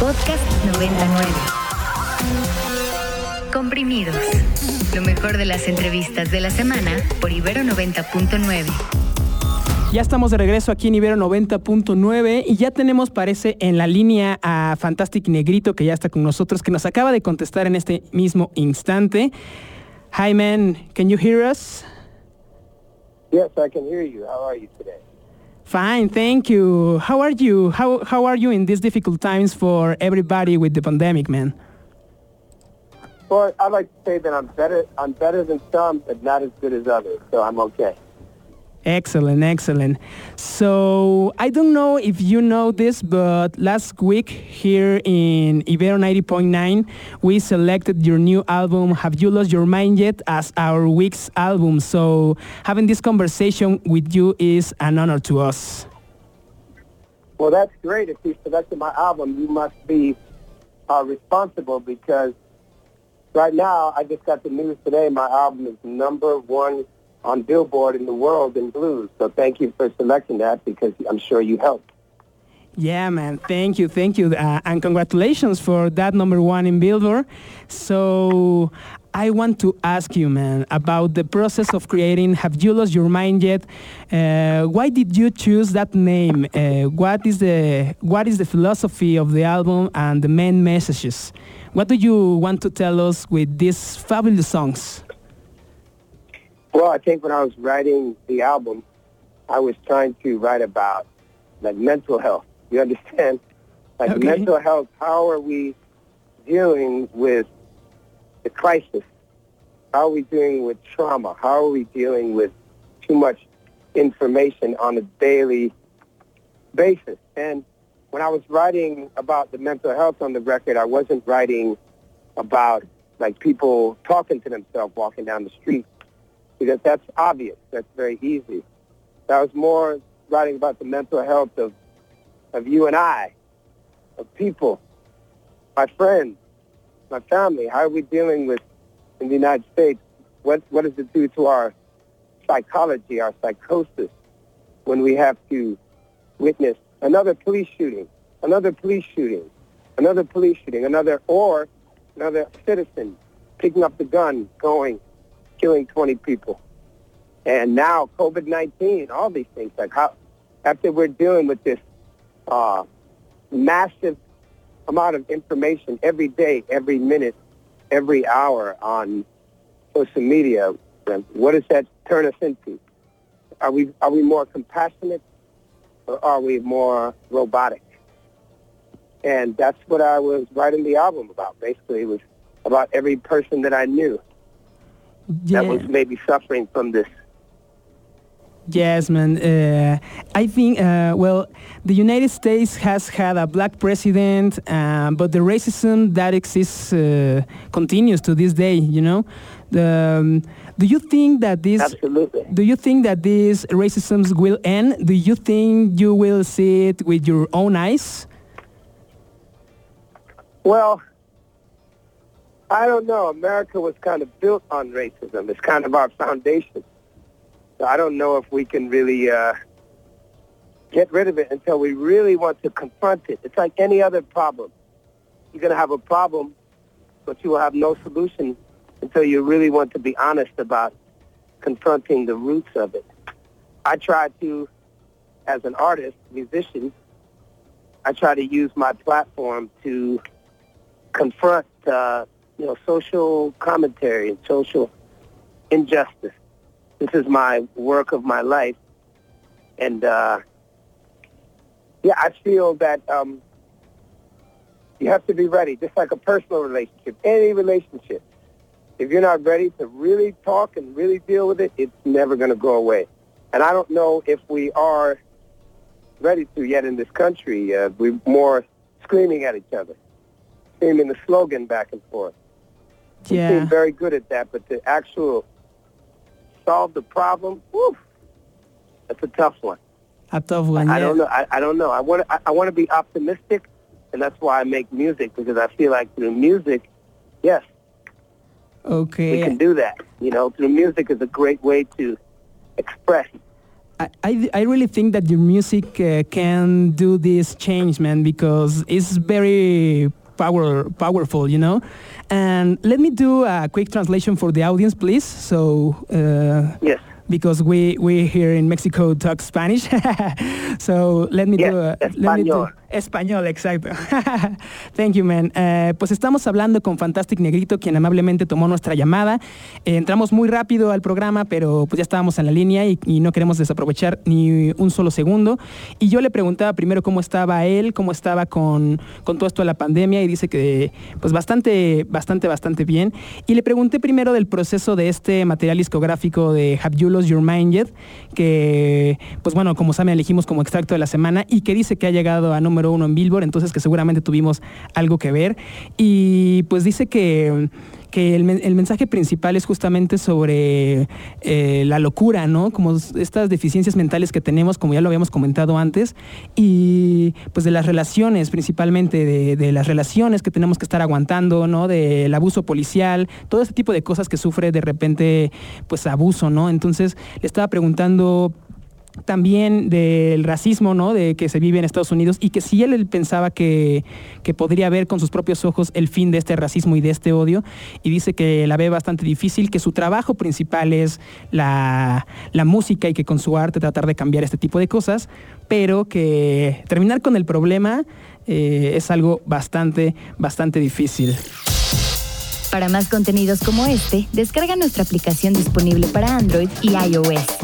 Podcast 99. Comprimidos. Lo mejor de las entrevistas de la semana por Ibero 90.9. Ya estamos de regreso aquí en Ibero 90.9 y ya tenemos, parece, en la línea a Fantastic Negrito que ya está con nosotros, que nos acaba de contestar en este mismo instante. Hi man, can you hear us? Yes, I can hear you. How are you today? Fine, thank you. How are you? How, how are you in these difficult times for everybody with the pandemic, man? Well, I'd like to say that I'm better. I'm better than some, but not as good as others. So I'm okay. Excellent, excellent. So I don't know if you know this, but last week here in Ibero 90.9, we selected your new album, Have You Lost Your Mind Yet, as our week's album. So having this conversation with you is an honor to us. Well, that's great. If you selected my album, you must be uh, responsible because right now, I just got the news today. My album is number one on Billboard in the world in blues. So thank you for selecting that because I'm sure you helped. Yeah, man. Thank you, thank you, uh, and congratulations for that number one in Billboard. So I want to ask you, man, about the process of creating Have You Lost Your Mind Yet? Uh, why did you choose that name? Uh, what is the what is the philosophy of the album and the main messages? What do you want to tell us with these fabulous songs? Well, I think when I was writing the album, I was trying to write about like mental health. You understand? Like Okay. mental health. How are we dealing with the crisis? How are we dealing with trauma? How are we dealing with too much information on a daily basis? And when I was writing about the mental health on the record, I wasn't writing about like people talking to themselves walking down the street because that's obvious. That's very easy. I was more writing about the mental health of of you and I, of people, my friends, my family. How are we dealing with in the United States? What what does it do to our psychology, our psychosis, when we have to witness another police shooting, another police shooting, another police shooting, another or another citizen picking up the gun, going, killing 20 people. And now COVID-19, all these things, like how, after we're dealing with this uh, massive amount of information every day, every minute, every hour on social media, what does that turn us into? Are we, are we more compassionate or are we more robotic? And that's what I was writing the album about. Basically, it was about every person that I knew that was maybe suffering from this. Yes, man. Uh, I think, uh, well, the United States has had a black president, uh, but the racism that exists uh, continues to this day. You know, um, do you think that this? Absolutely. Do you think that these racisms will end? Do you think you will see it with your own eyes? Well, I don't know. America was kind of built on racism. It's kind of our foundation. So I don't know if we can really uh, get rid of it until we really want to confront it. It's like any other problem. You're going to have a problem, but you will have no solution until you really want to be honest about confronting the roots of it. I try to, as an artist, musician, I try to use my platform to confront, uh, you know, social commentary and social injustice. This is my work of my life, and uh, yeah, I feel that um, you have to be ready, just like a personal relationship, any relationship. If you're not ready to really talk and really deal with it, it's never going to go away. And I don't know if we are ready to yet in this country. Uh, we're more screaming at each other, screaming the slogan back and forth. We Yeah. seem very good at that, but the actual solve the problem, whew, that's a tough one. A tough one. I yeah. don't know. I, I don't know. I want to. I, I want to be optimistic, and that's why I make music because I feel like through music, yes, okay, we can do that. You know, through music is a great way to express I, I really think that your music uh, can do this change, man, because it's very power powerful, you know. And let me do a quick translation for the audience, please. So uh, yes because we we here in Mexico talk Spanish. so let me yes, do a, let me do español, exacto. Thank you, man. Uh, pues estamos hablando con Fantastic Negrito, quien amablemente tomó nuestra llamada. Eh, entramos muy rápido al programa, pero pues ya estábamos en la línea y, y, no queremos desaprovechar ni un solo segundo. Y yo le preguntaba primero cómo estaba él, cómo estaba con, con todo esto de la pandemia y dice que pues bastante, bastante, bastante bien. Y le pregunté primero del proceso de este material discográfico de Have You Lost Your Mind Yet, que pues bueno, como saben, elegimos como extracto de la semana y que dice que ha llegado a número uno en Billboard, entonces que seguramente tuvimos algo que ver. Y pues dice que que el, mensaje principal es justamente sobre eh, la locura, ¿no? Como estas deficiencias mentales que tenemos, como ya lo habíamos comentado antes, y pues de las relaciones, principalmente de, las relaciones que tenemos que estar aguantando, ¿no? Del abuso policial, todo este tipo de cosas que sufre de repente, pues abuso, ¿no? Entonces le estaba preguntando también del racismo, ¿no? De que se vive en Estados Unidos y que si él, pensaba que, podría ver con sus propios ojos el fin de este racismo y de este odio y dice que la ve bastante difícil, que su trabajo principal es la, música y que con su arte tratar de cambiar este tipo de cosas, pero que terminar con el problema eh, es algo bastante, bastante difícil. Para más contenidos como este, descarga nuestra aplicación disponible para Android y iOS